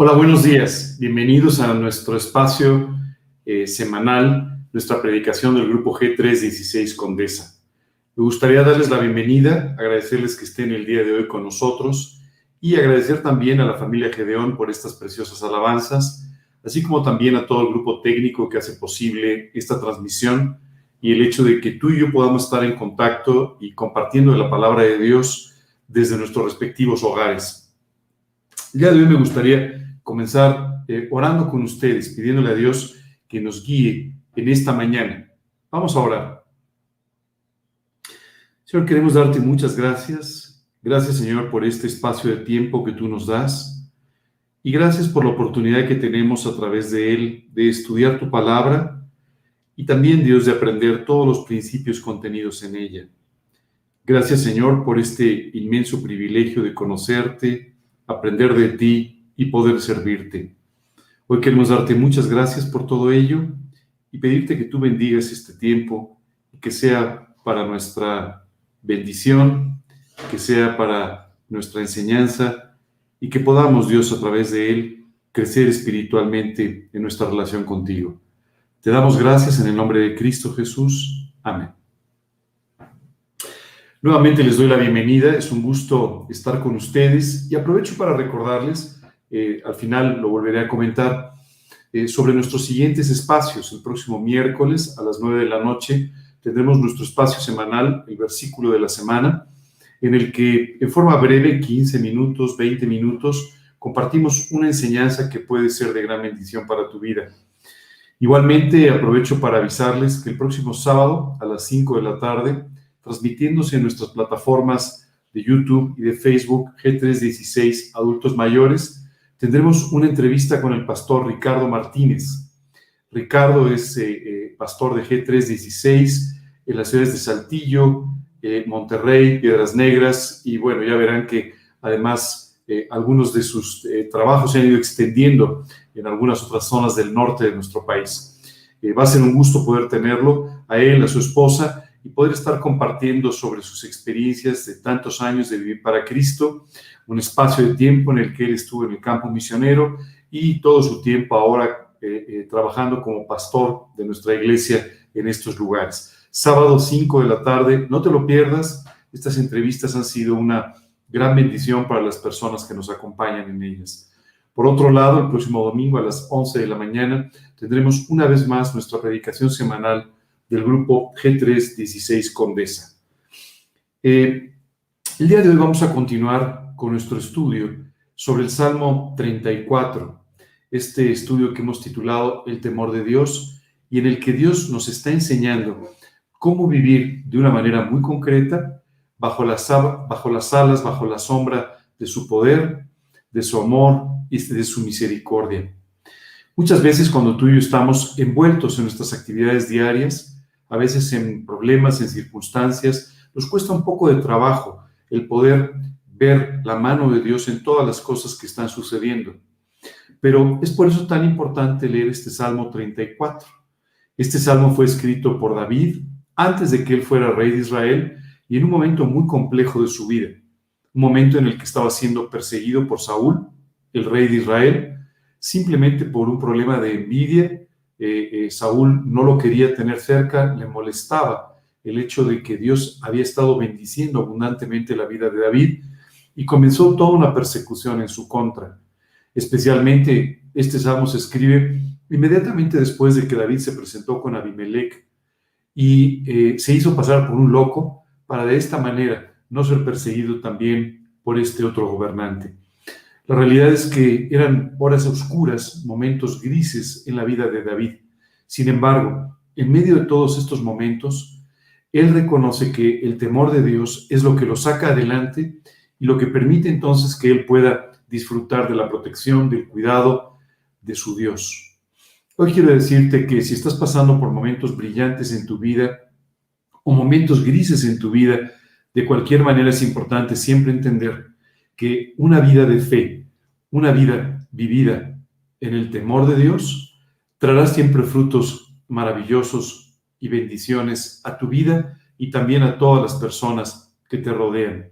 Hola, buenos días. Bienvenidos a nuestro espacio eh, semanal, nuestra predicación del grupo G316 Condesa. Me gustaría darles la bienvenida, agradecerles que estén el día de hoy con nosotros y agradecer también a la familia Gedeón por estas preciosas alabanzas, así como también a todo el grupo técnico que hace posible esta transmisión y el hecho de que tú y yo podamos estar en contacto y compartiendo la palabra de Dios desde nuestros respectivos hogares. El día de hoy me gustaría comenzar eh, orando con ustedes, pidiéndole a Dios que nos guíe en esta mañana. Vamos a orar. Señor, queremos darte muchas gracias. Gracias, Señor, por este espacio de tiempo que tú nos das. Y gracias por la oportunidad que tenemos a través de él de estudiar tu palabra y también, Dios, de aprender todos los principios contenidos en ella. Gracias, Señor, por este inmenso privilegio de conocerte, aprender de ti y poder servirte. Hoy queremos darte muchas gracias por todo ello y pedirte que tú bendigas este tiempo y que sea para nuestra bendición, que sea para nuestra enseñanza y que podamos, Dios, a través de él, crecer espiritualmente en nuestra relación contigo. Te damos gracias en el nombre de Cristo Jesús. Amén. Nuevamente les doy la bienvenida, es un gusto estar con ustedes y aprovecho para recordarles eh, al final lo volveré a comentar, eh, sobre nuestros siguientes espacios. El próximo miércoles a las 9 de la noche tendremos nuestro espacio semanal, el versículo de la semana, en el que en forma breve, 15 minutos, 20 minutos, compartimos una enseñanza que puede ser de gran bendición para tu vida. Igualmente aprovecho para avisarles que el próximo sábado a las 5 de la tarde, transmitiéndose en nuestras plataformas de YouTube y de Facebook G316 Adultos Mayores, tendremos una entrevista con el pastor Ricardo Martínez. Ricardo es eh, eh, pastor de G316 en las ciudades de Saltillo, eh, Monterrey, Piedras Negras, y bueno, ya verán que además algunos de sus trabajos se han ido extendiendo en algunas otras zonas del norte de nuestro país. va a ser un gusto poder tenerlo, a él, a su esposa, y poder estar compartiendo sobre sus experiencias de tantos años de vivir para Cristo, un espacio de tiempo en el que él estuvo en el campo misionero y todo su tiempo ahora eh, eh, trabajando como pastor de nuestra iglesia en estos lugares. Sábado 5 de la tarde, no te lo pierdas, estas entrevistas han sido una gran bendición para las personas que nos acompañan en ellas. Por otro lado, el próximo domingo a las 11 de la mañana tendremos una vez más nuestra predicación semanal del grupo G316 Condesa. Eh, el día de hoy vamos a continuar con nuestro estudio sobre el Salmo 34, este estudio que hemos titulado El temor de Dios y en el que Dios nos está enseñando cómo vivir de una manera muy concreta bajo las, alas, bajo la sombra de su poder, de su amor y de su misericordia. Muchas veces cuando tú y yo estamos envueltos en nuestras actividades diarias, a veces en problemas, en circunstancias, nos cuesta un poco de trabajo el poder ver la mano de Dios en todas las cosas que están sucediendo. Pero es por eso tan importante leer este Salmo 34. Este salmo fue escrito por David antes de que él fuera rey de Israel y en un momento muy complejo de su vida. Un momento en el que estaba siendo perseguido por Saúl, el rey de Israel, simplemente por un problema de envidia. Eh, eh, Saúl no lo quería tener cerca, le molestaba el hecho de que Dios había estado bendiciendo abundantemente la vida de David y comenzó toda una persecución en su contra. Especialmente este salmo se escribe inmediatamente después de que David se presentó con Abimelech y eh, se hizo pasar por un loco para de esta manera no ser perseguido también por este otro gobernante. La realidad es que eran horas oscuras, momentos grises en la vida de David. Sin embargo, en medio de todos estos momentos, él reconoce que el temor de Dios es lo que lo saca adelante y lo que permite entonces que él pueda disfrutar de la protección, del cuidado de su Dios. Hoy quiero decirte que si estás pasando por momentos brillantes en tu vida o momentos grises en tu vida, de cualquier manera es importante siempre entender que una vida de fe, una vida vivida en el temor de Dios, traerá siempre frutos maravillosos y bendiciones a tu vida y también a todas las personas que te rodean.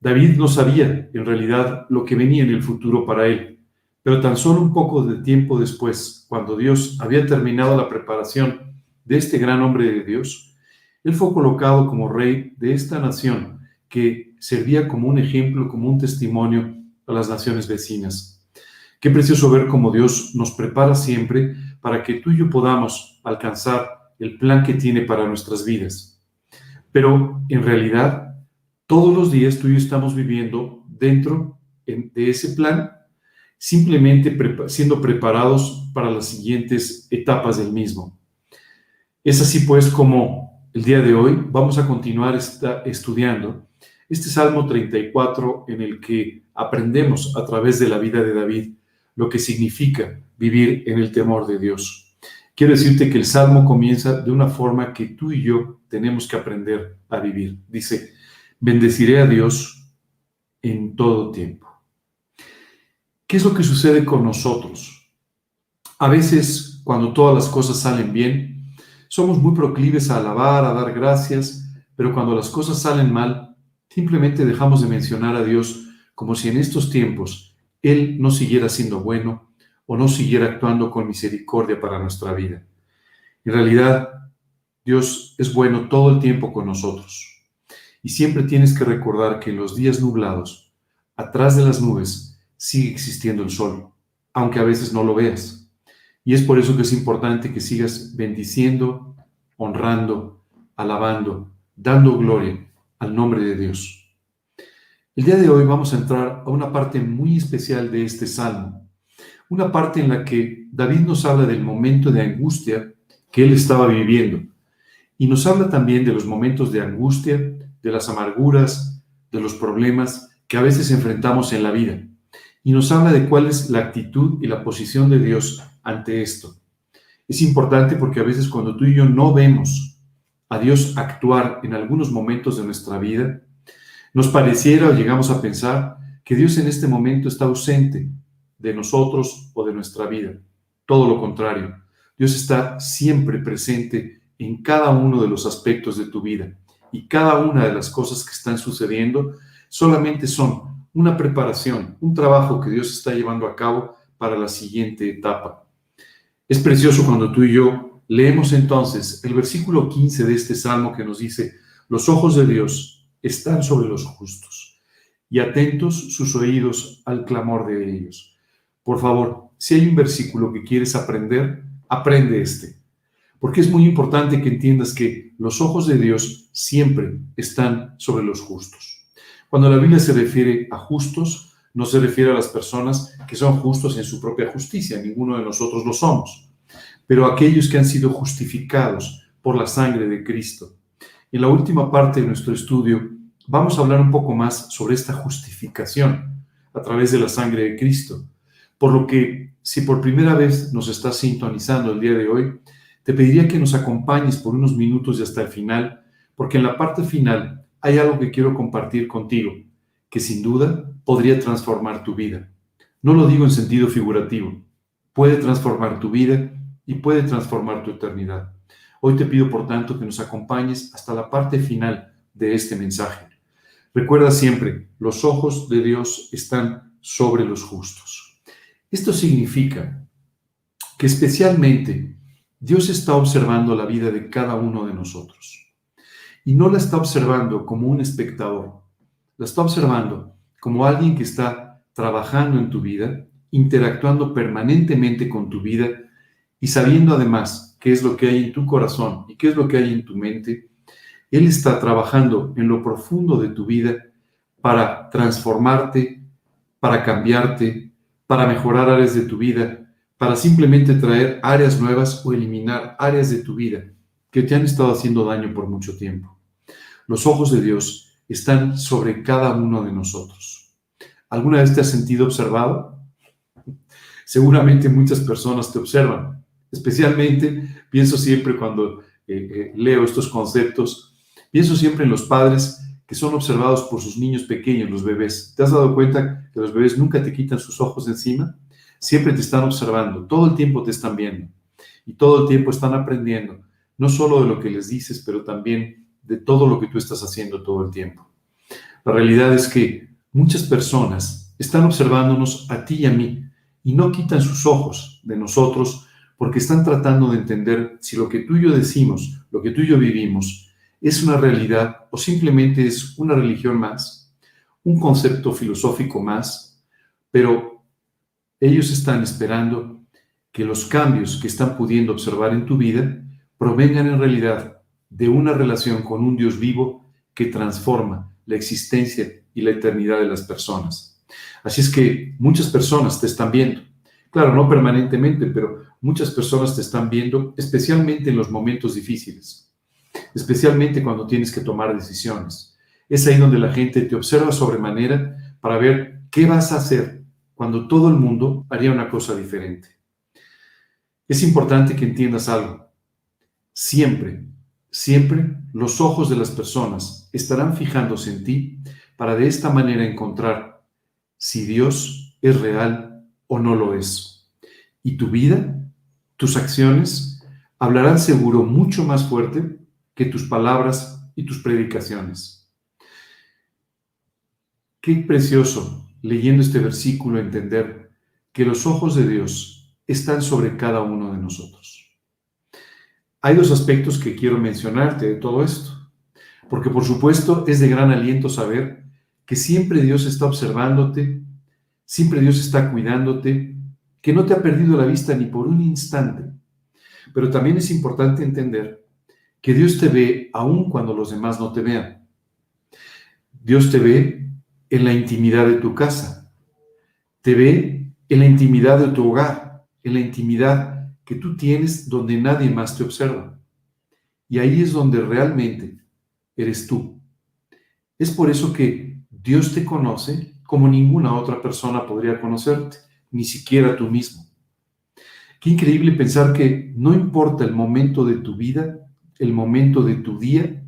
David no sabía en realidad lo que venía en el futuro para él, Pero tan solo un poco de tiempo después, cuando Dios había terminado la preparación de este gran hombre de Dios, él fue colocado como rey de esta nación que servía como un ejemplo, como un testimonio a las naciones vecinas. Qué precioso ver cómo Dios nos prepara siempre para que tú y yo podamos alcanzar el plan que tiene para nuestras vidas. Pero en realidad, todos los días tú y yo estamos viviendo dentro de ese plan, simplemente siendo preparados para las siguientes etapas del mismo. Es así pues como el día de hoy vamos a continuar estudiando este Salmo 34 en el que aprendemos a través de la vida de David lo que significa vivir en el temor de Dios. Quiero decirte que el Salmo comienza de una forma que tú y yo tenemos que aprender a vivir. Dice, bendeciré a Dios en todo tiempo. ¿Qué es lo que sucede con nosotros? A veces, cuando todas las cosas salen bien, somos muy proclives a alabar, a dar gracias, pero cuando las cosas salen mal, simplemente dejamos de mencionar a Dios como si en estos tiempos Él no siguiera siendo bueno o no siguiera actuando con misericordia para nuestra vida. En realidad, Dios es bueno todo el tiempo con nosotros. Y siempre tienes que recordar que en los días nublados, atrás de las nubes, sigue existiendo el sol, aunque a veces no lo veas. Y es por eso que es importante que sigas bendiciendo, honrando, alabando, dando gloria al nombre de Dios. El día de hoy vamos a entrar a una parte muy especial de este salmo, una parte en la que David nos habla del momento de angustia que él estaba viviendo y nos habla también de los momentos de angustia, de las amarguras, de los problemas que a veces enfrentamos en la vida y nos habla de cuál es la actitud y la posición de Dios ante esto. Es importante porque a veces cuando tú y yo no vemos a Dios actuar en algunos momentos de nuestra vida, nos pareciera o llegamos a pensar que Dios en este momento está ausente de nosotros o de nuestra vida. Todo lo contrario, Dios está siempre presente en cada uno de los aspectos de tu vida y cada una de las cosas que están sucediendo solamente son una preparación, un trabajo que Dios está llevando a cabo para la siguiente etapa. Es precioso cuando tú y yo leemos entonces el versículo 15 de este salmo que nos dice, los ojos de Dios están sobre los justos y atentos sus oídos al clamor de ellos. Por favor, si hay un versículo que quieres aprender, aprende este, porque es muy importante que entiendas que los ojos de Dios siempre están sobre los justos. Cuando la Biblia se refiere a justos, no se refiere a las personas que son justos en su propia justicia, ninguno de nosotros lo somos, pero a aquellos que han sido justificados por la sangre de Cristo. En la última parte de nuestro estudio vamos a hablar un poco más sobre esta justificación a través de la sangre de Cristo. Por lo que, si por primera vez nos estás sintonizando el día de hoy, te pediría que nos acompañes por unos minutos y hasta el final, porque en la parte final hay algo que quiero compartir contigo, que sin duda podría transformar tu vida. No lo digo en sentido figurativo, puede transformar tu vida y puede transformar tu eternidad. Hoy te pido, por tanto, que nos acompañes hasta la parte final de este mensaje. Recuerda siempre, los ojos de Dios están sobre los justos. Esto significa que especialmente Dios está observando la vida de cada uno de nosotros. Y no la está observando como un espectador, la está observando como alguien que está trabajando en tu vida, interactuando permanentemente con tu vida y sabiendo además qué es lo que hay en tu corazón y qué es lo que hay en tu mente, Él está trabajando en lo profundo de tu vida para transformarte, para cambiarte, para mejorar áreas de tu vida, para simplemente traer áreas nuevas o eliminar áreas de tu vida que te han estado haciendo daño por mucho tiempo. Los ojos de Dios están sobre cada uno de nosotros. ¿Alguna vez te has sentido observado? Seguramente muchas personas te observan. Especialmente pienso siempre cuando eh, eh, leo estos conceptos, pienso siempre en los padres que son observados por sus niños pequeños, los bebés. ¿Te has dado cuenta que los bebés nunca te quitan sus ojos encima? Siempre te están observando, todo el tiempo te están viendo y todo el tiempo están aprendiendo, no solo de lo que les dices, pero también de todo lo que tú estás haciendo todo el tiempo. La realidad es que muchas personas están observándonos a ti y a mí y no quitan sus ojos de nosotros porque están tratando de entender si lo que tú y yo decimos, lo que tú y yo vivimos, es una realidad o simplemente es una religión más, un concepto filosófico más, pero ellos están esperando que los cambios que están pudiendo observar en tu vida provengan en realidad de una relación con un Dios vivo que transforma la existencia y la eternidad de las personas. Así es que muchas personas te están viendo. Claro, no permanentemente, pero muchas personas te están viendo, especialmente en los momentos difíciles, especialmente cuando tienes que tomar decisiones. Es ahí donde la gente te observa sobremanera para ver qué vas a hacer cuando todo el mundo haría una cosa diferente. Es importante que entiendas algo. Siempre, siempre los ojos de las personas estarán fijándose en ti para de esta manera encontrar si Dios es real o no lo es. Y tu vida, tus acciones, hablarán seguro mucho más fuerte que tus palabras y tus predicaciones. Qué precioso leyendo este versículo entender que los ojos de Dios están sobre cada uno de nosotros. Hay dos aspectos que quiero mencionarte de todo esto, porque por supuesto es de gran aliento saber que siempre Dios está observándote, siempre Dios está cuidándote, que no te ha perdido la vista ni por un instante. Pero también es importante entender que Dios te ve aun cuando los demás no te vean. Dios te ve en la intimidad de tu casa, te ve en la intimidad de tu hogar, en la intimidad que tú tienes donde nadie más te observa. Y ahí es donde realmente eres tú. Es por eso que Dios te conoce como ninguna otra persona podría conocerte, ni siquiera tú mismo. Qué increíble pensar que no importa el momento de tu vida, el momento de tu día,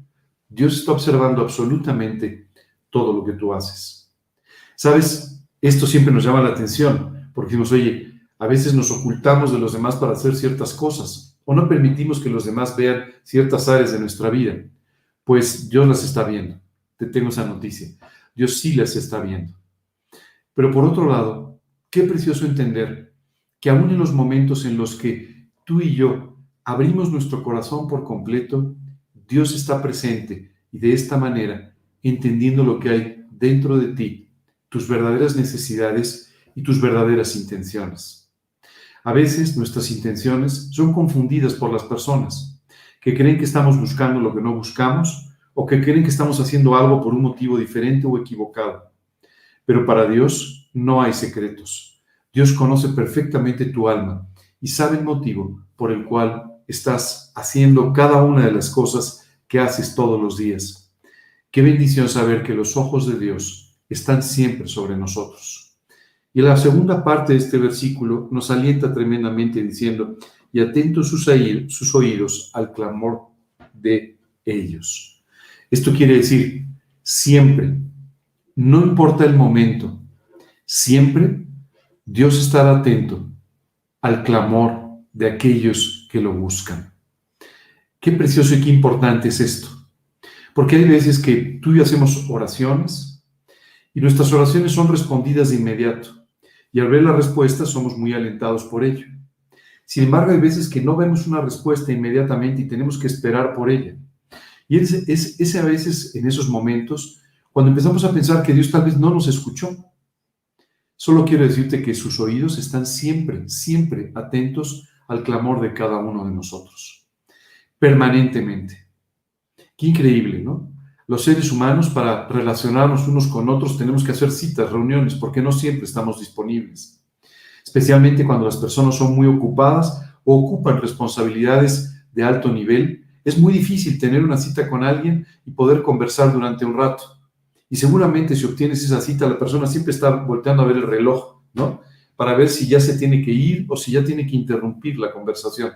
Dios está observando absolutamente todo lo que tú haces. Sabes, esto siempre nos llama la atención, porque decimos, oye, a veces nos ocultamos de los demás para hacer ciertas cosas o no permitimos que los demás vean ciertas áreas de nuestra vida. Pues Dios las está viendo. Te tengo esa noticia. Dios sí las está viendo. Pero por otro lado, qué precioso entender que aún en los momentos en los que tú y yo abrimos nuestro corazón por completo, Dios está presente y de esta manera, entendiendo lo que hay dentro de ti, tus verdaderas necesidades y tus verdaderas intenciones. A veces nuestras intenciones son confundidas por las personas, que creen que estamos buscando lo que no buscamos o que creen que estamos haciendo algo por un motivo diferente o equivocado. Pero para Dios no hay secretos. Dios conoce perfectamente tu alma y sabe el motivo por el cual estás haciendo cada una de las cosas que haces todos los días. Qué bendición saber que los ojos de Dios están siempre sobre nosotros. Y la segunda parte de este versículo nos alienta tremendamente diciendo, y atentos sus, sus oídos al clamor de ellos. Esto quiere decir, siempre, no importa el momento, siempre Dios estará atento al clamor de aquellos que lo buscan. Qué precioso y qué importante es esto. Porque hay veces que tú y yo hacemos oraciones y nuestras oraciones son respondidas de inmediato y al ver la respuesta somos muy alentados por ello. Sin embargo, hay veces que no vemos una respuesta inmediatamente y tenemos que esperar por ella. Y es, es, a veces, en esos momentos, cuando empezamos a pensar que Dios tal vez no nos escuchó. Solo quiero decirte que sus oídos están siempre, siempre atentos al clamor de cada uno de nosotros. Permanentemente. Qué increíble, ¿no? los seres humanos para relacionarnos unos con otros tenemos que hacer citas, reuniones, porque no siempre estamos disponibles. Especialmente cuando las personas son muy ocupadas o ocupan responsabilidades de alto nivel, es muy difícil tener una cita con alguien y poder conversar durante un rato. Y seguramente si obtienes esa cita, la persona siempre está volteando a ver el reloj, ¿no? Para ver si ya se tiene que ir o si ya tiene que interrumpir la conversación.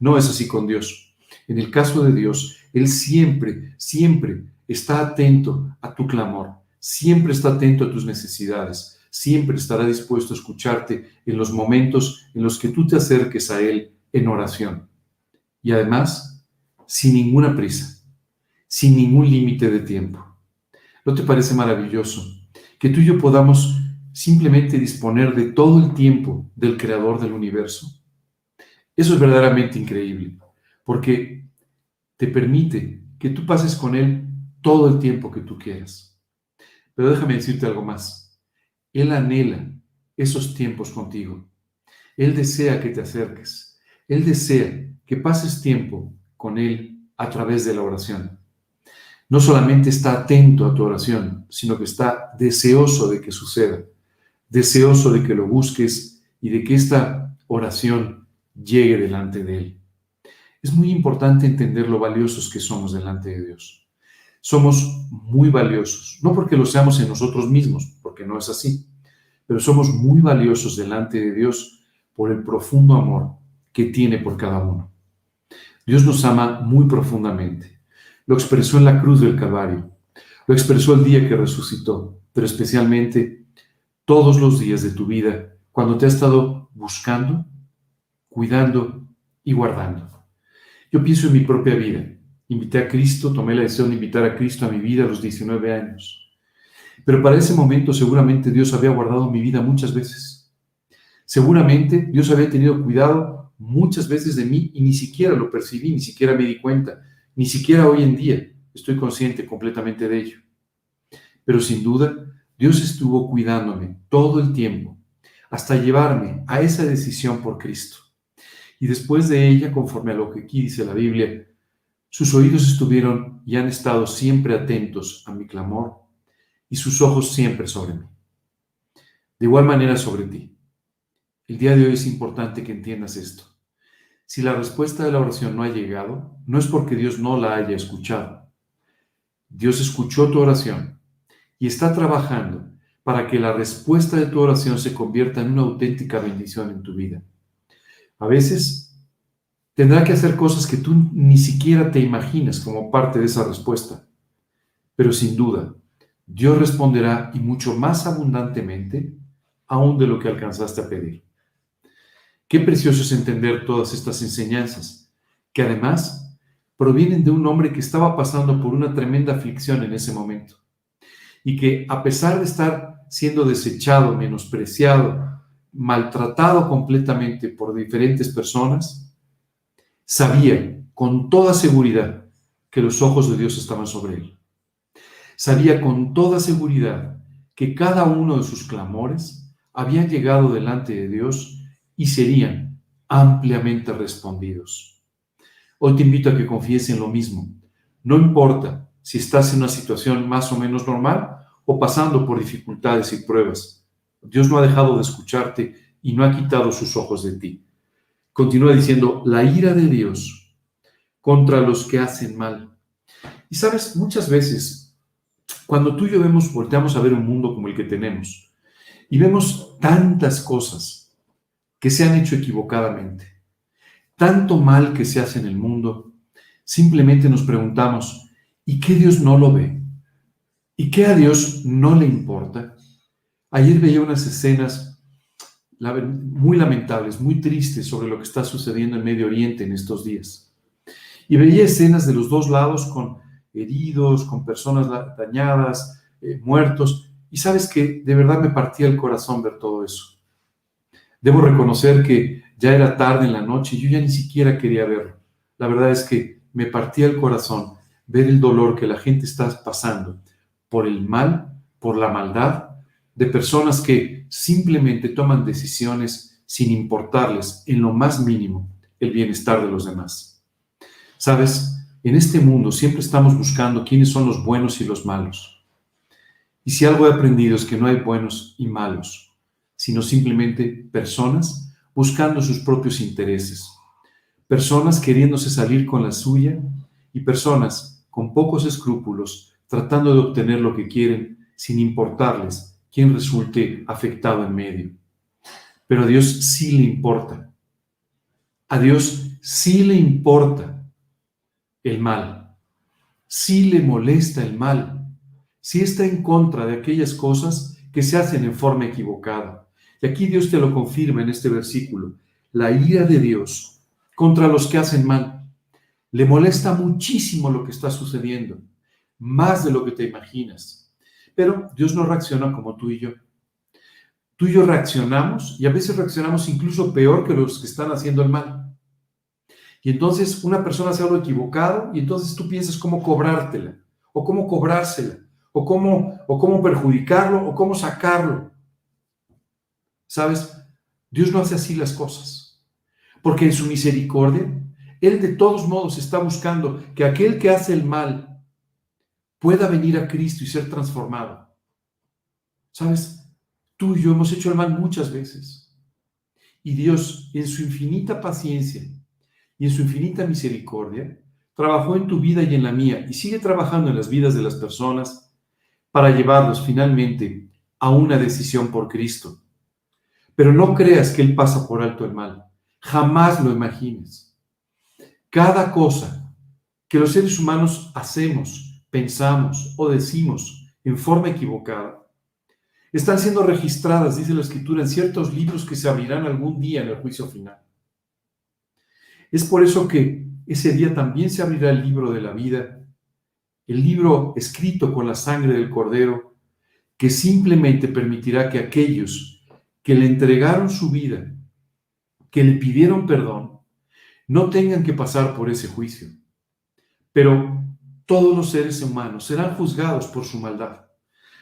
No es así con Dios. En el caso de Dios, Él siempre, siempre está atento a tu clamor, siempre está atento a tus necesidades, siempre estará dispuesto a escucharte en los momentos en los que tú te acerques a Él en oración. Y además, sin ninguna prisa, sin ningún límite de tiempo. ¿No te parece maravilloso que tú y yo podamos simplemente disponer de todo el tiempo del creador del universo. Eso es verdaderamente increíble, porque te permite que tú pases con Él todo el tiempo que tú quieras. Pero déjame decirte algo más. Él anhela esos tiempos contigo. Él desea que te acerques. Él desea que pases tiempo con Él a través de la oración. No solamente está atento a tu oración, sino que está deseoso de que suceda, deseoso de que lo busques y de que esta oración llegue delante de Él. Es muy importante entender lo valiosos que somos delante de Dios. Somos muy valiosos, no porque lo seamos en nosotros mismos, porque no es así, pero somos muy valiosos delante de Dios por el profundo amor que tiene por cada uno. Dios nos ama muy profundamente. Lo expresó en la cruz del Calvario, lo expresó el día que resucitó, pero especialmente todos los días de tu vida, cuando te ha estado buscando, cuidando y guardando. Yo pienso en mi propia vida. Invité a Cristo, tomé la decisión de invitar a Cristo a mi vida a los 19 años. Pero para ese momento seguramente Dios había guardado mi vida muchas veces. Seguramente Dios había tenido cuidado muchas veces de mí y ni siquiera lo percibí, ni siquiera me di cuenta, ni siquiera hoy en día estoy consciente completamente de ello. Pero sin duda, Dios estuvo cuidándome todo el tiempo hasta llevarme a esa decisión por Cristo. Y después de ella, conforme a lo que aquí dice la Biblia, sus oídos estuvieron y han estado siempre atentos a mi clamor y sus ojos siempre sobre mí. De igual manera sobre ti. El día de hoy es importante que entiendas esto. Si la respuesta de la oración no ha llegado, no es porque Dios no la haya escuchado. Dios escuchó tu oración y está trabajando para que la respuesta de tu oración se convierta en una auténtica bendición en tu vida. A veces tendrá que hacer cosas que tú ni siquiera te imaginas como parte de esa respuesta. Pero sin duda, Dios responderá y mucho más abundantemente aún de lo que alcanzaste a pedir. Qué precioso es entender todas estas enseñanzas, que además provienen de un hombre que estaba pasando por una tremenda aflicción en ese momento y que a pesar de estar siendo desechado, menospreciado, maltratado completamente por diferentes personas, sabía con toda seguridad que los ojos de Dios estaban sobre él. Sabía con toda seguridad que cada uno de sus clamores habían llegado delante de Dios y serían ampliamente respondidos. Hoy te invito a que confíes en lo mismo. No importa si estás en una situación más o menos normal o pasando por dificultades y pruebas Dios no ha dejado de escucharte y no ha quitado sus ojos de ti. Continúa diciendo, la ira de Dios contra los que hacen mal. Y sabes, muchas veces, cuando tú y yo vemos, volteamos a ver un mundo como el que tenemos y vemos tantas cosas que se han hecho equivocadamente, tanto mal que se hace en el mundo, simplemente nos preguntamos, ¿y qué Dios no lo ve? ¿Y qué a Dios no le importa? Ayer veía unas escenas muy lamentables, muy tristes sobre lo que está sucediendo en Medio Oriente en estos días. Y veía escenas de los dos lados con heridos, con personas dañadas, eh, muertos. Y sabes que de verdad me partía el corazón ver todo eso. Debo reconocer que ya era tarde en la noche y yo ya ni siquiera quería verlo. La verdad es que me partía el corazón ver el dolor que la gente está pasando por el mal, por la maldad de personas que simplemente toman decisiones sin importarles en lo más mínimo el bienestar de los demás. Sabes, en este mundo siempre estamos buscando quiénes son los buenos y los malos. Y si algo he aprendido es que no hay buenos y malos, sino simplemente personas buscando sus propios intereses, personas queriéndose salir con la suya y personas con pocos escrúpulos tratando de obtener lo que quieren sin importarles quien resulte afectado en medio. Pero a Dios sí le importa. A Dios sí le importa el mal. Sí le molesta el mal. Sí está en contra de aquellas cosas que se hacen en forma equivocada. Y aquí Dios te lo confirma en este versículo. La ira de Dios contra los que hacen mal. Le molesta muchísimo lo que está sucediendo, más de lo que te imaginas. Pero Dios no reacciona como tú y yo. tú y yo reaccionamos y a veces reaccionamos incluso peor que los que están haciendo el mal. Y entonces una persona hace algo equivocado y entonces tú piensas cómo cobrártela o cómo cobrársela o cómo, o cómo perjudicarlo o cómo sacarlo. ¿Sabes? Dios no hace así las cosas. Porque en su misericordia, Él de todos modos está buscando que aquel que hace el mal pueda venir a Cristo y ser transformado. ¿Sabes? Tú y yo hemos hecho el mal muchas veces. Y Dios, en su infinita paciencia y en su infinita misericordia, trabajó en tu vida y en la mía y sigue trabajando en las vidas de las personas para llevarlos finalmente a una decisión por Cristo. Pero no creas que Él pasa por alto el mal. Jamás lo imagines. Cada cosa que los seres humanos hacemos, pensamos o decimos en forma equivocada, están siendo registradas, dice la Escritura, en ciertos libros que se abrirán algún día en el juicio final. Es por eso que ese día también se abrirá el libro de la vida, el libro escrito con la sangre del Cordero, que simplemente permitirá que aquellos que le entregaron su vida, que le pidieron perdón, no tengan que pasar por ese juicio. Pero todos los seres humanos serán juzgados por su maldad.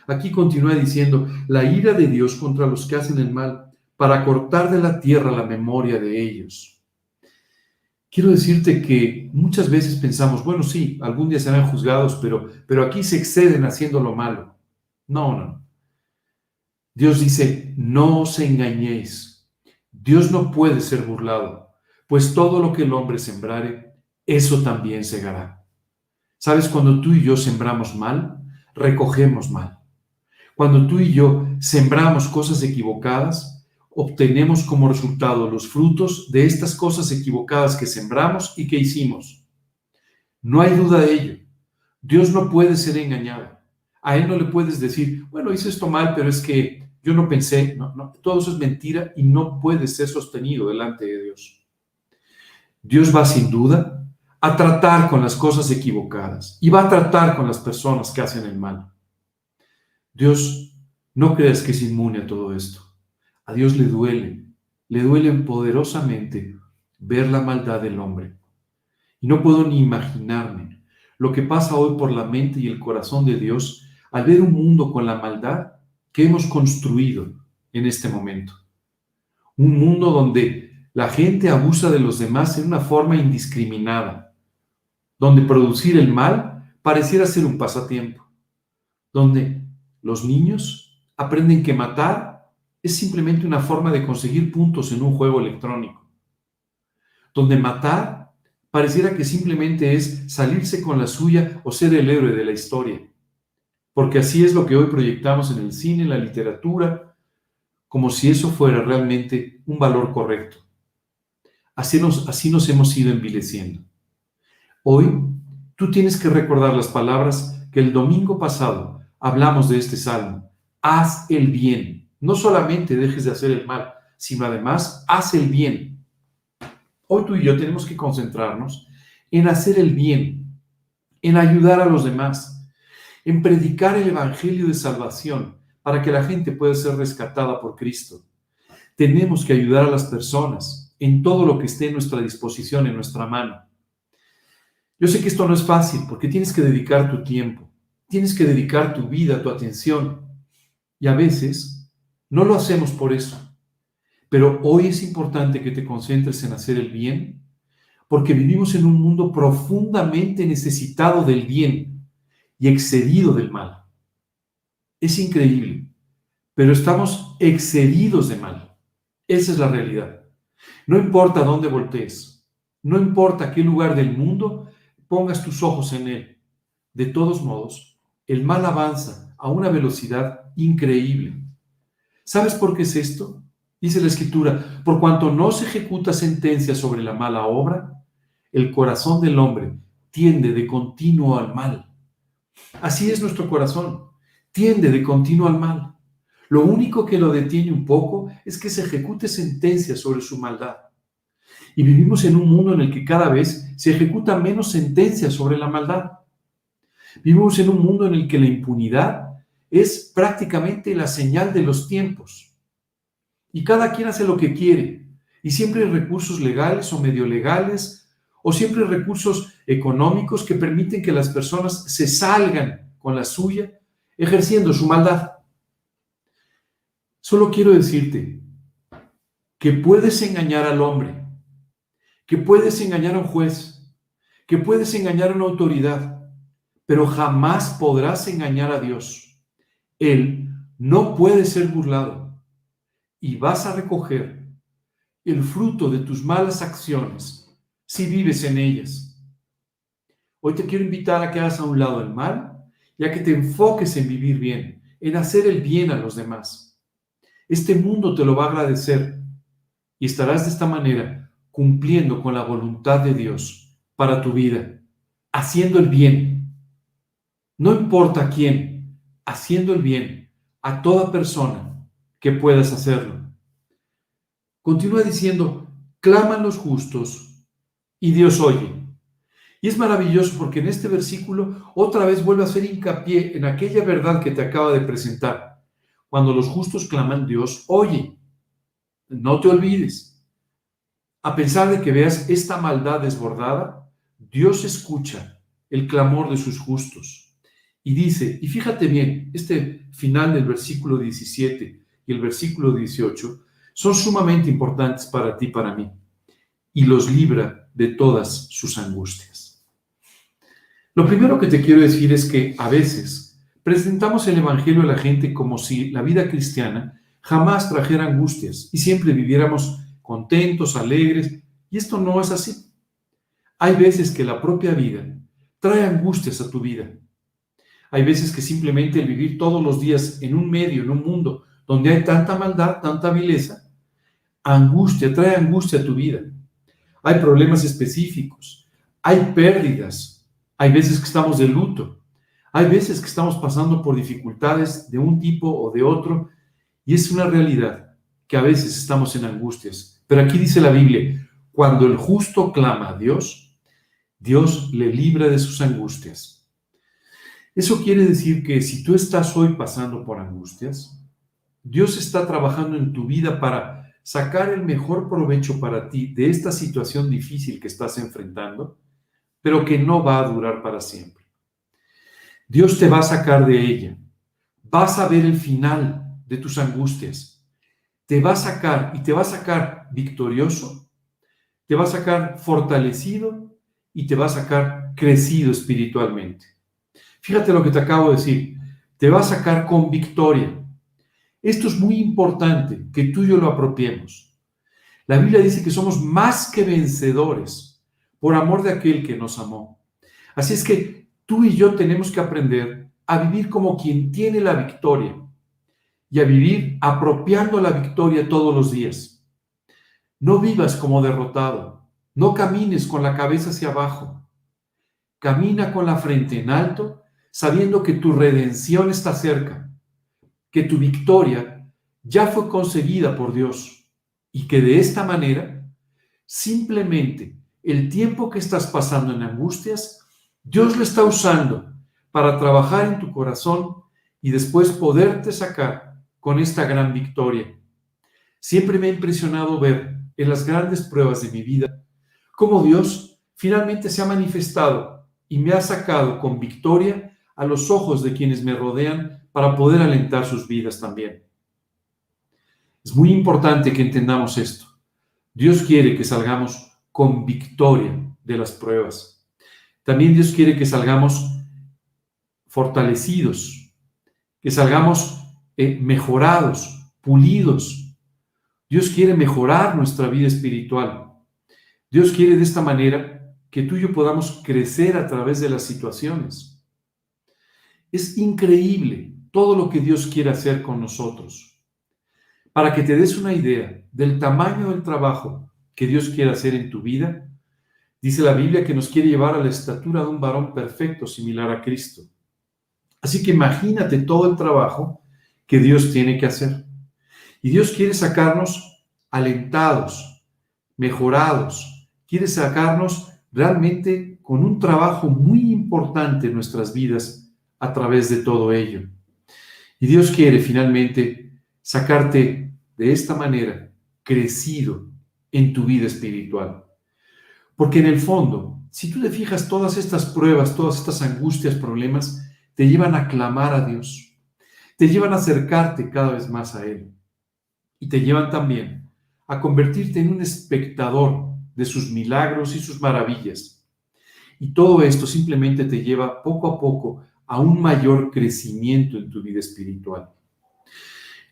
Aquí continúa diciendo, la ira de Dios contra los que hacen el mal, para cortar de la tierra la memoria de ellos. Quiero decirte que muchas veces pensamos, bueno, sí, algún día serán juzgados, pero, pero aquí se exceden haciendo lo malo. No, no. Dios dice, no os engañéis. Dios no puede ser burlado, pues todo lo que el hombre sembrare, eso también segará. ¿Sabes? Cuando tú y yo sembramos mal, recogemos mal. Cuando tú y yo sembramos cosas equivocadas, obtenemos como resultado los frutos de estas cosas equivocadas que sembramos y que hicimos. No hay duda de ello. Dios no puede ser engañado. A Él no le puedes decir, bueno, hice esto mal, pero es que yo no pensé. No, no, todo eso es mentira y no puede ser sostenido delante de Dios. Dios va sin duda a tratar con las cosas equivocadas y va a tratar con las personas que hacen el mal. Dios, no creas que es inmune a todo esto. A Dios le duele, le duele poderosamente ver la maldad del hombre. Y no puedo ni imaginarme lo que pasa hoy por la mente y el corazón de Dios al ver un mundo con la maldad que hemos construido en este momento. Un mundo donde la gente abusa de los demás en una forma indiscriminada, donde producir el mal pareciera ser un pasatiempo, donde los niños aprenden que matar es simplemente una forma de conseguir puntos en un juego electrónico, donde matar pareciera que simplemente es salirse con la suya o ser el héroe de la historia, porque así es lo que hoy proyectamos en el cine, en la literatura, como si eso fuera realmente un valor correcto. Así nos, así nos hemos ido envileciendo. Hoy tú tienes que recordar las palabras que el domingo pasado hablamos de este salmo. Haz el bien. No solamente dejes de hacer el mal, sino además haz el bien. Hoy tú y yo tenemos que concentrarnos en hacer el bien, en ayudar a los demás, en predicar el Evangelio de salvación para que la gente pueda ser rescatada por Cristo. Tenemos que ayudar a las personas en todo lo que esté en nuestra disposición, en nuestra mano. Yo sé que esto no es fácil porque tienes que dedicar tu tiempo, tienes que dedicar tu vida, tu atención. Y a veces no lo hacemos por eso. Pero hoy es importante que te concentres en hacer el bien, porque vivimos en un mundo profundamente necesitado del bien y excedido del mal. Es increíble, pero estamos excedidos de mal. Esa es la realidad. No importa dónde voltees, no importa qué lugar del mundo pongas tus ojos en él. De todos modos, el mal avanza a una velocidad increíble. ¿Sabes por qué es esto? Dice la escritura, por cuanto no se ejecuta sentencia sobre la mala obra, el corazón del hombre tiende de continuo al mal. Así es nuestro corazón, tiende de continuo al mal. Lo único que lo detiene un poco es que se ejecute sentencia sobre su maldad. Y vivimos en un mundo en el que cada vez se ejecuta menos sentencia sobre la maldad. Vivimos en un mundo en el que la impunidad es prácticamente la señal de los tiempos. y cada quien hace lo que quiere. Y siempre hay recursos legales o medio legales, o siempre hay recursos económicos que permiten que las personas se salgan con la suya, ejerciendo su maldad. Solo quiero decirte que puedes engañar al hombre, que puedes engañar a un juez, que puedes engañar a una autoridad, pero jamás podrás engañar a Dios. Él no puede ser burlado y vas a recoger el fruto de tus malas acciones si vives en ellas. Hoy te quiero invitar a que hagas a un lado el mal y a que te enfoques en vivir bien, en hacer el bien a los demás. Este mundo te lo va a agradecer y estarás de esta manera cumpliendo con la voluntad de Dios para tu vida, haciendo el bien. No importa quién, haciendo el bien a toda persona que puedas hacerlo. Continúa diciendo, claman los justos y Dios oye. Y es maravilloso porque en este versículo otra vez vuelve a hacer hincapié en aquella verdad que te acaba de presentar. Cuando los justos claman, Dios oye. No te olvides. A pesar de que veas esta maldad desbordada, Dios escucha el clamor de sus justos. Y dice, y fíjate bien, este final del versículo 17 y el versículo 18 son sumamente importantes para ti para mí, y los libra de todas sus angustias. Lo primero que te quiero decir es que a veces presentamos el Evangelio a la gente como si la vida cristiana jamás trajera angustias y siempre viviéramos contentos, alegres, y esto no es así. Hay veces que la propia vida trae angustias a tu vida. Hay veces que simplemente el vivir todos los días en un medio, en un mundo donde hay tanta maldad, tanta vileza, angustia, trae angustia a tu vida. Hay problemas específicos, hay pérdidas, hay veces que estamos de luto, hay veces que estamos pasando por dificultades de un tipo o de otro y es una realidad que a veces estamos en angustias. Pero aquí dice la Biblia, cuando el justo clama a Dios, Dios le libra de sus angustias. Eso quiere decir que si tú estás hoy pasando por angustias, Dios está trabajando en tu vida para sacar el mejor provecho para ti de esta situación difícil que estás enfrentando, pero que no va a durar para siempre. Dios te va a sacar de ella. Vas a ver el final de tus angustias. Te va a sacar y te va a sacar victorioso, te va a sacar fortalecido y te va a sacar crecido espiritualmente. Fíjate lo que te acabo de decir. Te va a sacar con victoria. Esto es muy importante, que tú y yo lo apropiemos. La Biblia dice que somos más que vencedores por amor de aquel que nos amó. Así es que tú y yo tenemos que aprender a vivir como quien tiene la victoria y a vivir apropiando la victoria todos los días. No vivas como derrotado, no camines con la cabeza hacia abajo. Camina con la frente en alto, sabiendo que tu redención está cerca que tu victoria ya fue conseguida por Dios y que de esta manera, simplemente el tiempo que estás pasando en angustias, Dios lo está usando para trabajar en tu corazón y después poderte sacar con esta gran victoria. Siempre me ha impresionado ver en las grandes pruebas de mi vida cómo Dios finalmente se ha manifestado y me ha sacado con victoria a los ojos de quienes me rodean para poder alentar sus vidas también. Es muy importante que entendamos esto. Dios quiere que salgamos con victoria de las pruebas. También Dios quiere que salgamos fortalecidos, que salgamos eh, mejorados, pulidos. Dios quiere mejorar nuestra vida espiritual. Dios quiere de esta manera que tú y yo podamos crecer a través de las situaciones. Es increíble todo lo que Dios quiere hacer con nosotros. Para que te des una idea del tamaño del trabajo que Dios quiere hacer en tu vida, dice la Biblia que nos quiere llevar a la estatura de un varón perfecto, similar a Cristo. Así que imagínate todo el trabajo que Dios tiene que hacer. Y Dios quiere sacarnos alentados, mejorados, quiere sacarnos realmente con un trabajo muy importante en nuestras vidas a través de todo ello. Y Dios quiere finalmente sacarte de esta manera crecido en tu vida espiritual. Porque en el fondo, si tú te fijas, todas estas pruebas, todas estas angustias, problemas, te llevan a clamar a Dios, te llevan a acercarte cada vez más a Él y te llevan también a convertirte en un espectador de sus milagros y sus maravillas. Y todo esto simplemente te lleva poco a poco a un mayor crecimiento en tu vida espiritual.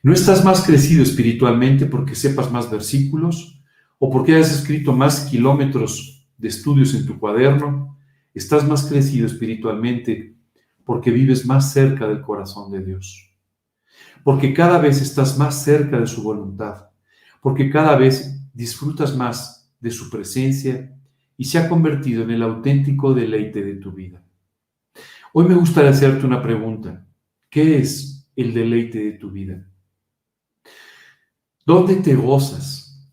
No estás más crecido espiritualmente porque sepas más versículos o porque hayas escrito más kilómetros de estudios en tu cuaderno. Estás más crecido espiritualmente porque vives más cerca del corazón de Dios. Porque cada vez estás más cerca de su voluntad. Porque cada vez disfrutas más de su presencia y se ha convertido en el auténtico deleite de tu vida. Hoy me gustaría hacerte una pregunta. ¿Qué es el deleite de tu vida? ¿Dónde te gozas?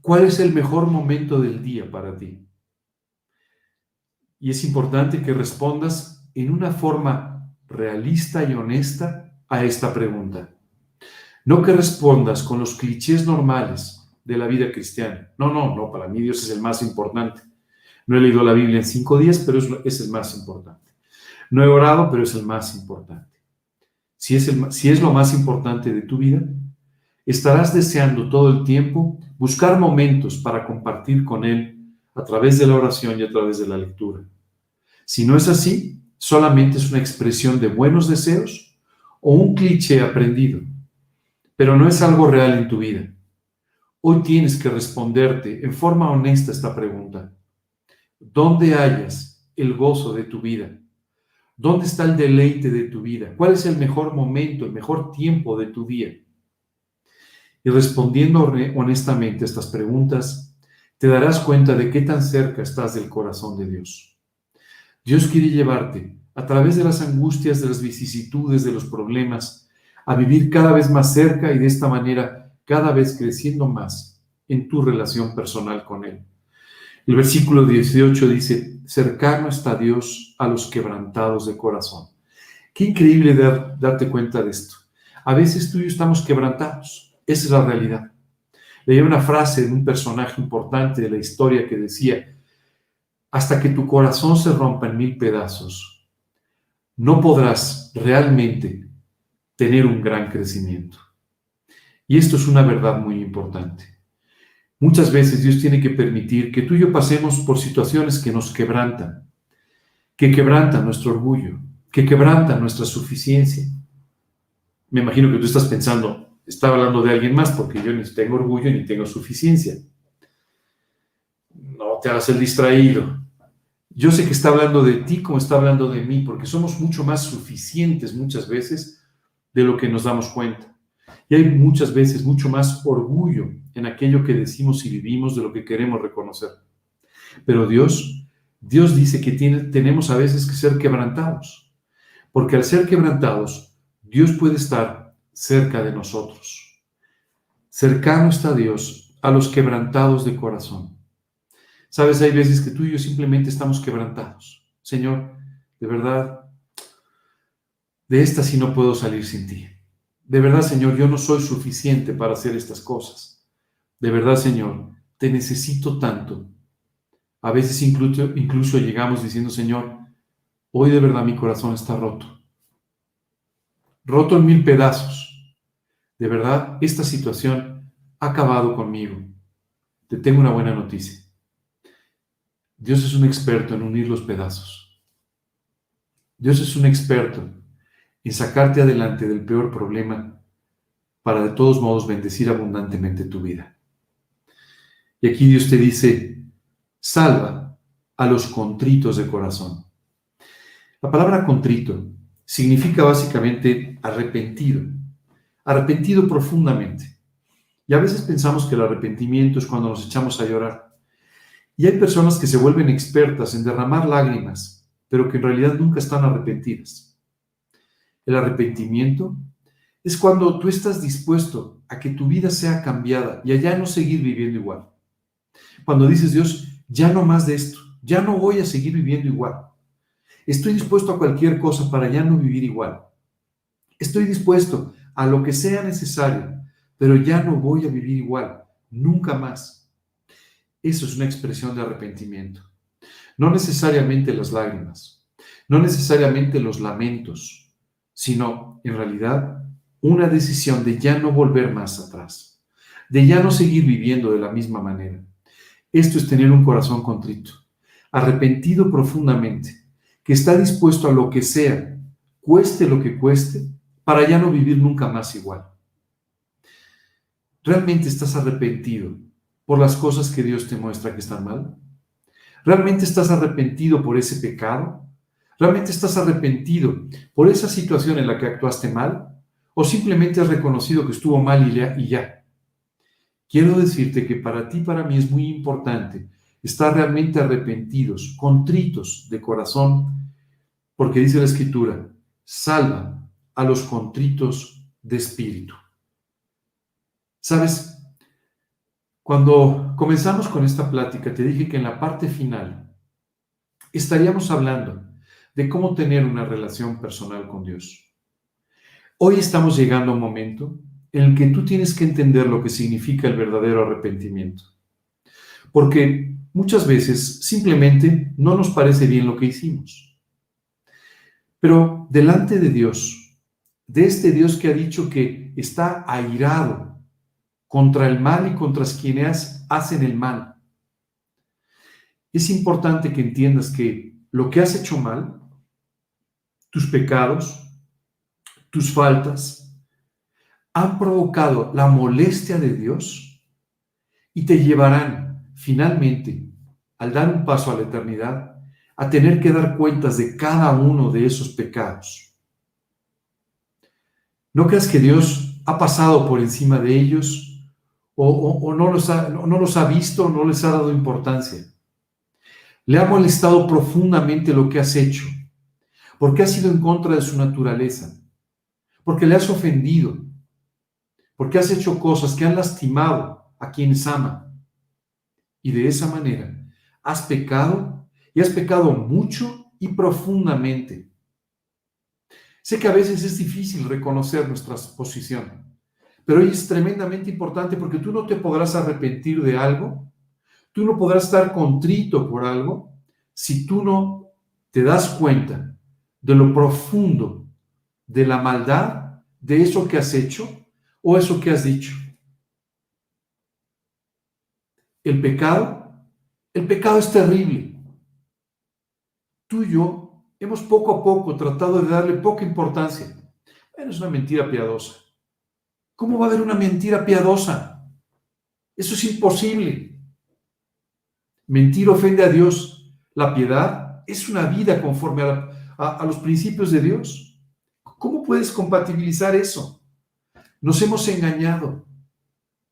¿Cuál es el mejor momento del día para ti? Y es importante que respondas en una forma realista y honesta a esta pregunta. No que respondas con los clichés normales de la vida cristiana. No, no, no, para mí Dios es el más importante. No he leído la Biblia en cinco días, pero es, el más importante. No he orado, pero es el más importante. Si es, el, si es lo más importante de tu vida, estarás deseando todo el tiempo buscar momentos para compartir con Él a través de la oración y a través de la lectura. Si no es así, solamente es una expresión de buenos deseos o un cliché aprendido, pero no es algo real en tu vida. Hoy tienes que responderte en forma honesta esta pregunta. ¿Dónde hallas el gozo de tu vida? ¿Dónde está el deleite de tu vida? ¿Cuál es el mejor momento, el mejor tiempo de tu día? Y respondiendo honestamente estas preguntas, te darás cuenta de qué tan cerca estás del corazón de Dios. Dios quiere llevarte a través de las angustias, de las vicisitudes, de los problemas, a vivir cada vez más cerca y de esta manera cada vez creciendo más en tu relación personal con Él. El versículo 18 dice, cercano está Dios a los quebrantados de corazón. Qué increíble darte cuenta de esto. A veces tú y yo estamos quebrantados esa es la realidad. Leí una frase de un personaje importante de la historia que decía, hasta que tu corazón se rompa en mil pedazos, no podrás realmente tener un gran crecimiento. Y esto es una verdad muy importante. Muchas veces Dios tiene que permitir que tú y yo pasemos por situaciones que nos quebrantan, que quebrantan nuestro orgullo, que quebrantan nuestra suficiencia. Me imagino que tú estás pensando, estaba hablando de alguien más porque yo ni tengo orgullo ni tengo suficiencia. No te hagas el distraído. Yo sé que está hablando de ti como está hablando de mí, porque somos mucho más suficientes muchas veces de lo que nos damos cuenta. Y hay muchas veces mucho más orgullo en aquello que decimos y vivimos de lo que queremos reconocer. Pero Dios, Dios dice que tenemos a veces que ser quebrantados, porque al ser quebrantados, Dios puede estar cerca de nosotros. Cercano está Dios a los quebrantados de corazón. Sabes, hay veces que tú y yo simplemente estamos quebrantados. Señor, de verdad, de esta sí no puedo salir sin ti. De verdad, Señor, yo no soy suficiente para hacer estas cosas. De verdad, Señor, te necesito tanto. A veces incluso, incluso llegamos diciendo, Señor, hoy de verdad mi corazón está roto. Roto en mil pedazos. De verdad, esta situación ha acabado conmigo. Te tengo una buena noticia. Dios es un experto en unir los pedazos. Dios es un experto en sacarte adelante del peor problema para de todos modos bendecir abundantemente tu vida. Y aquí Dios te dice, salva a los contritos de corazón. La palabra contrito significa básicamente arrepentido arrepentido profundamente. Y a veces pensamos que el arrepentimiento es cuando nos echamos a llorar. Y hay personas que se vuelven expertas en derramar lágrimas, pero que en realidad nunca están arrepentidas. El arrepentimiento es cuando tú estás dispuesto a que tu vida sea cambiada y a ya no seguir viviendo igual. Cuando dices, Dios, ya no más de esto, ya no voy a seguir viviendo igual. Estoy dispuesto a cualquier cosa para ya no vivir igual. Estoy dispuesto a lo que sea necesario pero ya no voy a vivir igual, nunca más. Eso es una expresión de arrepentimiento. No necesariamente las lágrimas, no necesariamente los lamentos, sino en realidad una decisión de ya no volver más atrás, de ya no seguir viviendo de la misma manera. Esto es tener un corazón contrito, arrepentido profundamente, que está dispuesto a lo que sea, cueste lo que cueste, para ya no vivir nunca más igual. ¿Realmente estás arrepentido por las cosas que Dios te muestra que están mal? ¿Realmente estás arrepentido por ese pecado? ¿Realmente estás arrepentido por esa situación en la que actuaste mal? ¿O simplemente has reconocido que estuvo mal y ya? Quiero decirte que para ti, para mí es muy importante estar realmente arrepentidos, contritos de corazón, porque dice la Escritura, salva a los contritos de espíritu. Sabes, cuando comenzamos con esta plática, te dije que en la parte final estaríamos hablando de cómo tener una relación personal con Dios. Hoy estamos llegando a un momento en el que tú tienes que entender lo que significa el verdadero arrepentimiento. Porque muchas veces simplemente no nos parece bien lo que hicimos. Pero delante de Dios, de este Dios que ha dicho que está airado contra el mal y contra quienes hacen el mal. Es importante que entiendas que lo que has hecho mal, tus pecados, tus faltas, han provocado la molestia de Dios y te llevarán finalmente, al dar un paso a la eternidad, a tener que dar cuentas de cada uno de esos pecados. No creas que Dios ha pasado por encima de ellos o, no, los ha, no, los ha visto, no les ha dado importancia. Le ha molestado profundamente lo que has hecho, porque has ido en contra de su naturaleza, porque le has ofendido, porque has hecho cosas que han lastimado a quienes aman. Y de esa manera has pecado y has pecado mucho y profundamente. Sé que a veces es difícil reconocer nuestra posición. Pero hoy es tremendamente importante porque tú no te podrás arrepentir de algo, tú no podrás estar contrito por algo si tú no te das cuenta de lo profundo de la maldad de eso que has hecho o eso que has dicho. El pecado, el pecado es terrible. Tú y yo hemos poco a poco tratado de darle poca importancia. Bueno, es una mentira piadosa. ¿Cómo va a haber una mentira piadosa? Eso es imposible. Mentir ofende a Dios. La piedad es una vida conforme a, los principios de Dios. ¿Cómo puedes compatibilizar eso? Nos hemos engañado.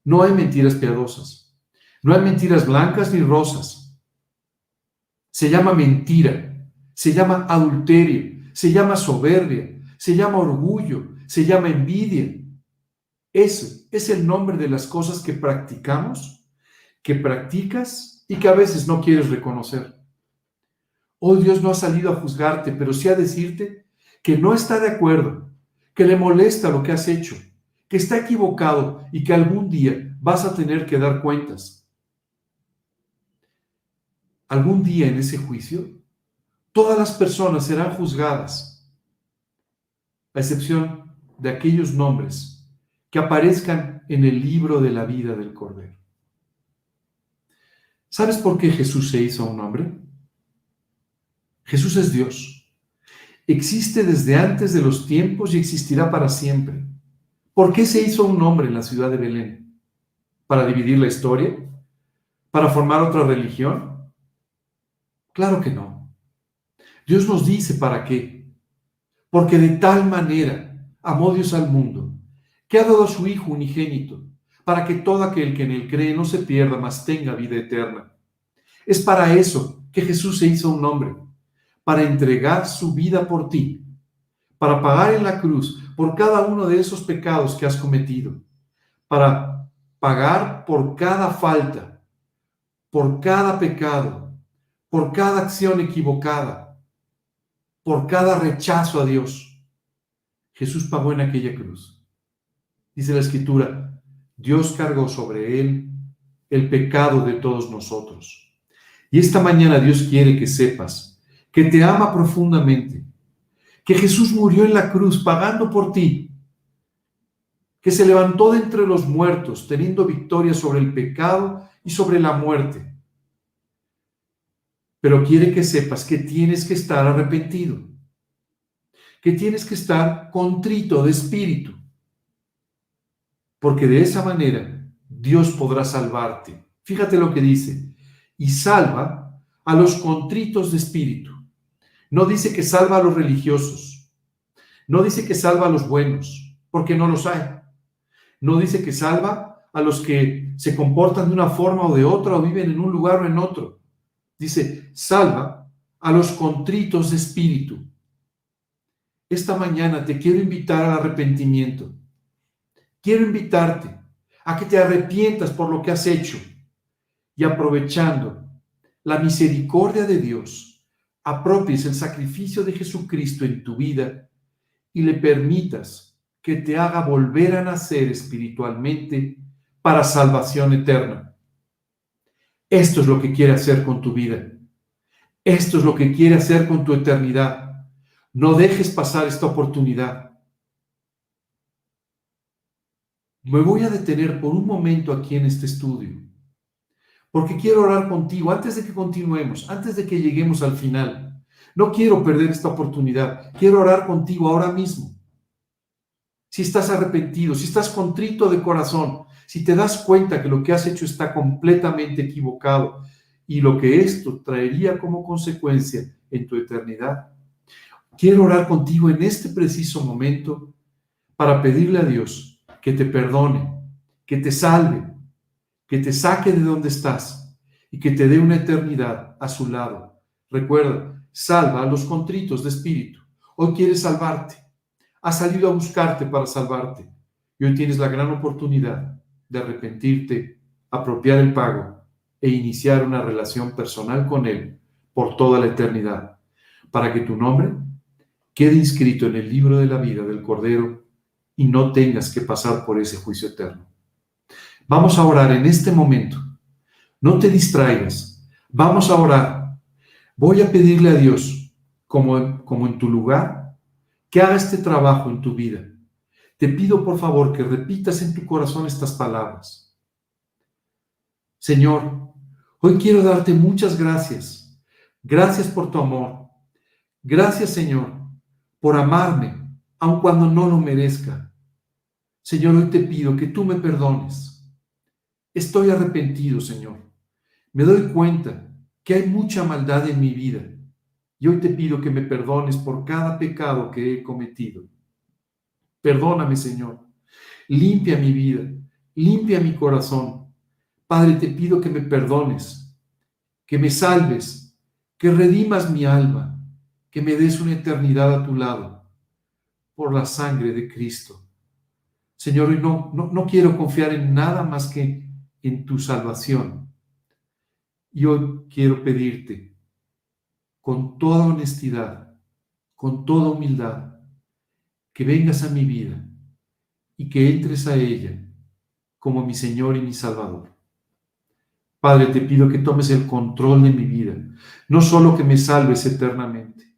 No hay mentiras piadosas. No hay mentiras blancas ni rosas. Se llama mentira, se llama adulterio, se llama soberbia, se llama orgullo, se llama envidia, eso es el nombre de las cosas que practicamos, que practicas y que a veces no quieres reconocer. Oh Dios no ha salido a juzgarte, pero sí a decirte que no está de acuerdo, que le molesta lo que has hecho, que está equivocado y que algún día vas a tener que dar cuentas. Algún día en ese juicio, todas las personas serán juzgadas, a excepción de aquellos nombres que aparezcan en el libro de la vida del Cordero. ¿Sabes por qué Jesús se hizo un hombre? Jesús es Dios. Existe desde antes de los tiempos y existirá para siempre. ¿Por qué se hizo un hombre en la ciudad de Belén? ¿Para dividir la historia? ¿Para formar otra religión? Claro que no. Dios nos dice para qué. Porque de tal manera amó Dios al mundo que ha dado su Hijo unigénito, para que todo aquel que en él cree no se pierda, mas tenga vida eterna. Es para eso que Jesús se hizo un hombre, para entregar su vida por ti, para pagar en la cruz por cada uno de esos pecados que has cometido, para pagar por cada falta, por cada pecado, por cada acción equivocada, por cada rechazo a Dios. Jesús pagó en aquella cruz. Dice la escritura, Dios cargó sobre él el pecado de todos nosotros. Y esta mañana Dios quiere que sepas que te ama profundamente, que Jesús murió en la cruz pagando por ti, que se levantó de entre los muertos teniendo victoria sobre el pecado y sobre la muerte. Pero quiere que sepas que tienes que estar arrepentido, que tienes que estar contrito de espíritu, porque de esa manera Dios podrá salvarte. Fíjate lo que dice, y salva a los contritos de espíritu. No dice que salva a los religiosos, no dice que salva a los buenos, porque no los hay. No dice que salva a los que se comportan de una forma o de otra o viven en un lugar o en otro. Dice, salva a los contritos de espíritu. Esta mañana te quiero invitar al arrepentimiento. Quiero invitarte a que te arrepientas por lo que has hecho y aprovechando la misericordia de Dios, apropies el sacrificio de Jesucristo en tu vida y le permitas que te haga volver a nacer espiritualmente para salvación eterna. Esto es lo que quiere hacer con tu vida. Esto es lo que quiere hacer con tu eternidad. No dejes pasar esta oportunidad. Me voy a detener por un momento aquí en este estudio, porque quiero orar contigo antes de que continuemos, antes de que lleguemos al final. No quiero perder esta oportunidad. Quiero orar contigo ahora mismo si estás arrepentido, si estás contrito de corazón, si te das cuenta que lo que has hecho está completamente equivocado y lo que esto traería como consecuencia en tu eternidad, quiero orar contigo en este preciso momento para pedirle a Dios que te perdone, que te salve, que te saque de donde estás y que te dé una eternidad a su lado. Recuerda, salva a los contritos de espíritu. Hoy quiere salvarte ha salido a buscarte para salvarte. Y hoy tienes la gran oportunidad de arrepentirte, apropiar el pago e iniciar una relación personal con Él por toda la eternidad, para que tu nombre quede inscrito en el libro de la vida del Cordero y no tengas que pasar por ese juicio eterno. Vamos a orar en este momento. No te distraigas. Vamos a orar. Voy a pedirle a Dios, como, como en tu lugar, que haga este trabajo en tu vida. Te pido por favor que repitas en tu corazón estas palabras. Señor, hoy quiero darte muchas gracias. Gracias por tu amor. Gracias, Señor, por amarme, aun cuando no lo merezca. Señor, hoy te pido que tú me perdones. Estoy arrepentido, Señor. Me doy cuenta que hay mucha maldad en mi vida y hoy te pido que me perdones por cada pecado que he cometido. Perdóname, Señor. Limpia mi vida, limpia mi corazón. Padre, te pido que me perdones, que me salves, que redimas mi alma, que me des una eternidad a tu lado por la sangre de Cristo. Señor, hoy no, no, no quiero confiar en nada más que en tu salvación. Y hoy quiero pedirte con toda honestidad, con toda humildad, que vengas a mi vida y que entres a ella como mi Señor y mi Salvador. Padre, te pido que tomes el control de mi vida, no solo que me salves eternamente,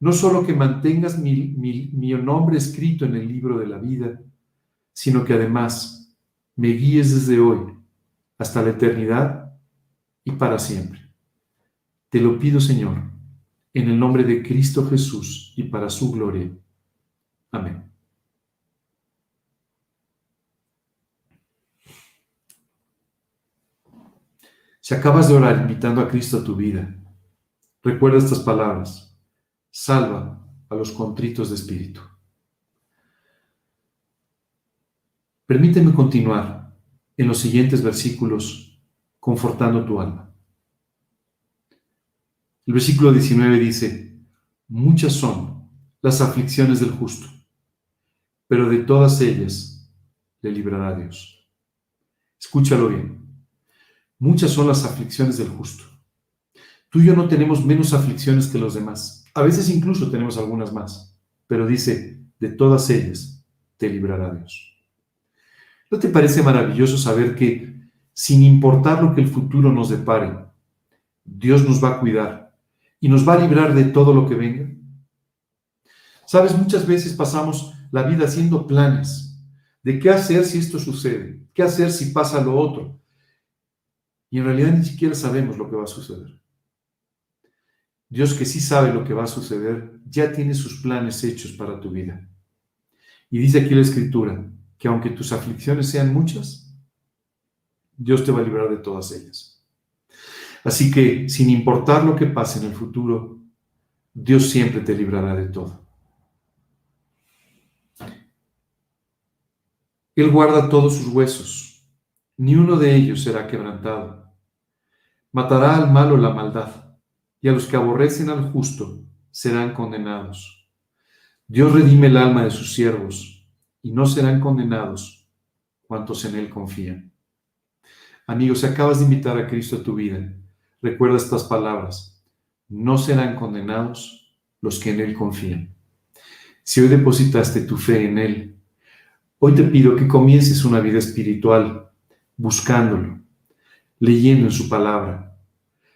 no solo que mantengas mi, mi, nombre escrito en el libro de la vida, sino que además me guíes desde hoy hasta la eternidad y para siempre. Te lo pido, Señor, en el nombre de Cristo Jesús y para su gloria. Amén. Si acabas de orar invitando a Cristo a tu vida, recuerda estas palabras. Salva a los contritos de espíritu. Permíteme continuar en los siguientes versículos confortando tu alma. El versículo 19 dice, muchas son las aflicciones del justo, pero de todas ellas le librará Dios. Escúchalo bien. Muchas son las aflicciones del justo. Tú y yo no tenemos menos aflicciones que los demás. A veces incluso tenemos algunas más, pero dice, de todas ellas te librará Dios. ¿No te parece maravilloso saber que, sin importar lo que el futuro nos depare, Dios nos va a cuidar y nos va a librar de todo lo que venga? Sabes, muchas veces pasamos la vida haciendo planes de qué hacer si esto sucede, qué hacer si pasa lo otro. Y en realidad ni siquiera sabemos lo que va a suceder. Dios que sí sabe lo que va a suceder, ya tiene sus planes hechos para tu vida. Y dice aquí la escritura que aunque tus aflicciones sean muchas, Dios te va a librar de todas ellas. Así que, sin importar lo que pase en el futuro, Dios siempre te librará de todo. Él guarda todos sus huesos, ni uno de ellos será quebrantado. Matará al malo la maldad, y a los que aborrecen al justo serán condenados. Dios redime el alma de sus siervos, y no serán condenados cuantos en Él confían. Amigos, si acabas de invitar a Cristo a tu vida, recuerda estas palabras. No serán condenados los que en Él confían. Si hoy depositaste tu fe en Él, Hoy te pido que comiences una vida espiritual buscándolo, leyendo en su palabra,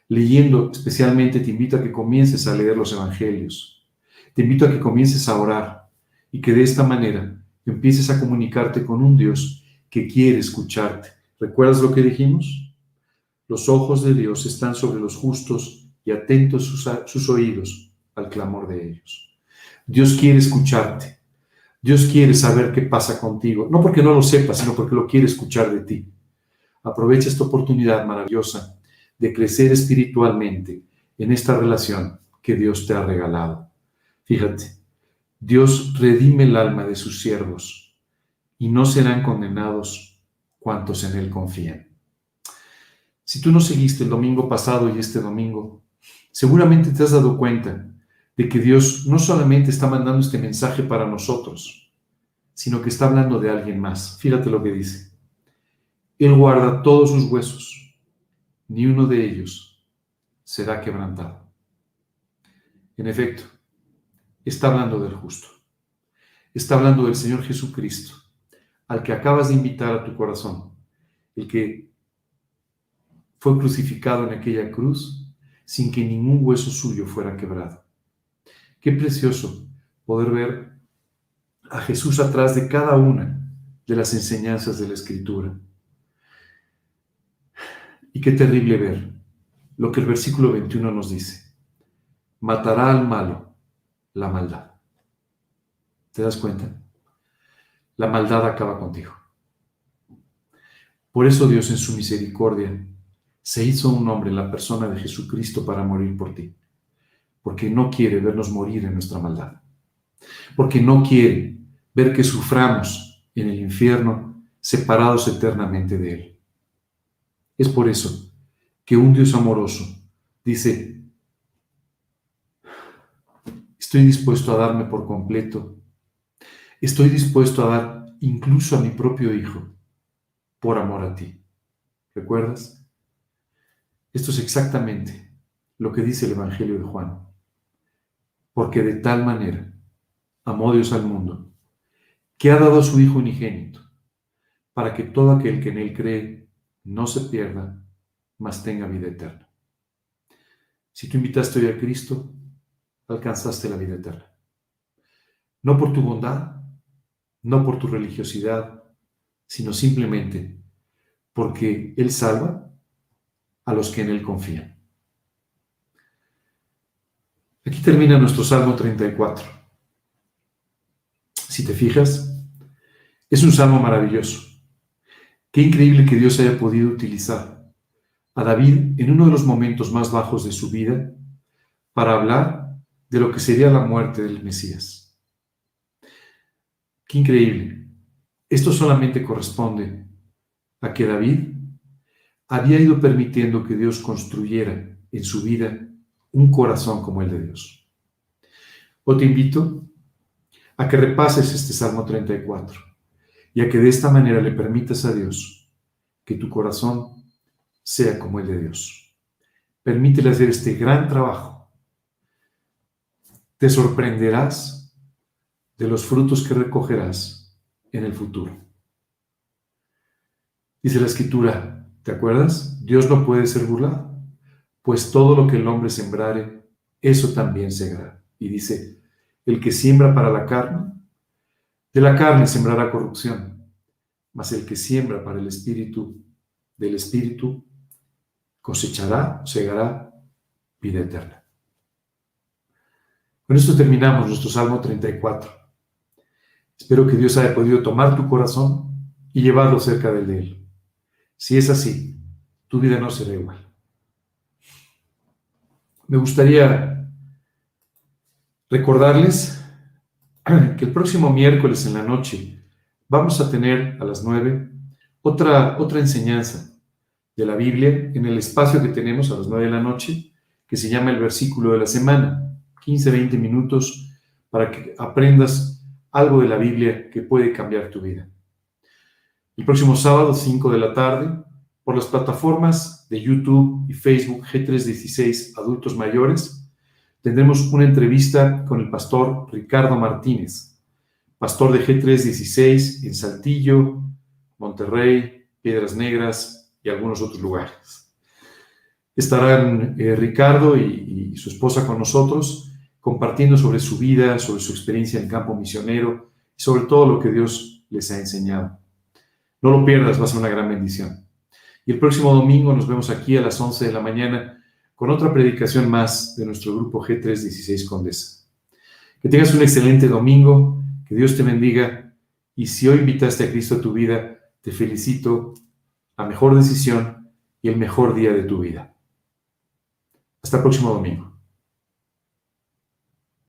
leyendo, especialmente te invito a que comiences a leer los evangelios, te invito a que comiences a orar y que de esta manera empieces a comunicarte con un Dios que quiere escucharte. ¿Recuerdas lo que dijimos? Los ojos de Dios están sobre los justos y atentos sus, sus oídos al clamor de ellos. Dios quiere escucharte. Dios quiere saber qué pasa contigo, no porque no lo sepas, sino porque lo quiere escuchar de ti. Aprovecha esta oportunidad maravillosa de crecer espiritualmente en esta relación que Dios te ha regalado. Fíjate, Dios redime el alma de sus siervos y no serán condenados cuantos en Él confían. Si tú no seguiste el domingo pasado y este domingo, seguramente te has dado cuenta de que Dios no solamente está mandando este mensaje para nosotros, sino que está hablando de alguien más. Fíjate lo que dice. Él guarda todos sus huesos, ni uno de ellos será quebrantado. En efecto, está hablando del justo. Está hablando del Señor Jesucristo, al que acabas de invitar a tu corazón, el que fue crucificado en aquella cruz sin que ningún hueso suyo fuera quebrado. Qué precioso poder ver a Jesús atrás de cada una de las enseñanzas de la Escritura. Y qué terrible ver lo que el versículo 21 nos dice. Matará al malo la maldad. ¿Te das cuenta? La maldad acaba contigo. Por eso Dios en su misericordia se hizo un hombre en la persona de Jesucristo para morir por ti porque no quiere vernos morir en nuestra maldad, porque no quiere ver que suframos en el infierno separados eternamente de Él. Es por eso que un Dios amoroso dice, estoy dispuesto a darme por completo, estoy dispuesto a dar incluso a mi propio Hijo por amor a ti. ¿Recuerdas? Esto es exactamente lo que dice el Evangelio de Juan porque de tal manera amó Dios al mundo, que ha dado a su Hijo unigénito, para que todo aquel que en Él cree no se pierda, mas tenga vida eterna. Si tú invitaste hoy a Cristo, alcanzaste la vida eterna. No por tu bondad, no por tu religiosidad, sino simplemente porque Él salva a los que en Él confían. Aquí termina nuestro Salmo 34. Si te fijas, es un salmo maravilloso. Qué increíble que Dios haya podido utilizar a David en uno de los momentos más bajos de su vida para hablar de lo que sería la muerte del Mesías. Qué increíble. Esto solamente corresponde a que David había ido permitiendo que Dios construyera en su vida un corazón como el de Dios. O te invito a que repases este Salmo 34 y a que de esta manera le permitas a Dios que tu corazón sea como el de Dios. Permítele hacer este gran trabajo. Te sorprenderás de los frutos que recogerás en el futuro. Dice la escritura, ¿te acuerdas? Dios no puede ser burlado, pues todo lo que el hombre sembrare, eso también segará. Y dice, el que siembra para la carne, de la carne sembrará corrupción, mas el que siembra para el espíritu, del espíritu, cosechará, segará vida eterna. Con esto terminamos nuestro Salmo 34. Espero que Dios haya podido tomar tu corazón y llevarlo cerca del de Él. Si es así, tu vida no será igual. Me gustaría recordarles que el próximo miércoles en la noche vamos a tener a las nueve otra, otra enseñanza de la Biblia en el espacio que tenemos a las nueve de la noche, que se llama el versículo de la semana. 15, 20 minutos para que aprendas algo de la Biblia que puede cambiar tu vida. El próximo sábado, 5 de la tarde, por las plataformas de YouTube y Facebook G316 Adultos Mayores, tendremos una entrevista con el pastor Ricardo Martínez, pastor de G316 en Saltillo, Monterrey, Piedras Negras y algunos otros lugares. Estarán eh, Ricardo y su esposa con nosotros compartiendo sobre su vida, sobre su experiencia en campo misionero sobre todo lo que Dios les ha enseñado. No lo pierdas, va a ser una gran bendición. Y el próximo domingo nos vemos aquí a las 11 de la mañana con otra predicación más de nuestro grupo G316 Condesa. Que tengas un excelente domingo, que Dios te bendiga y si hoy invitaste a Cristo a tu vida, te felicito, la mejor decisión y el mejor día de tu vida. Hasta el próximo domingo.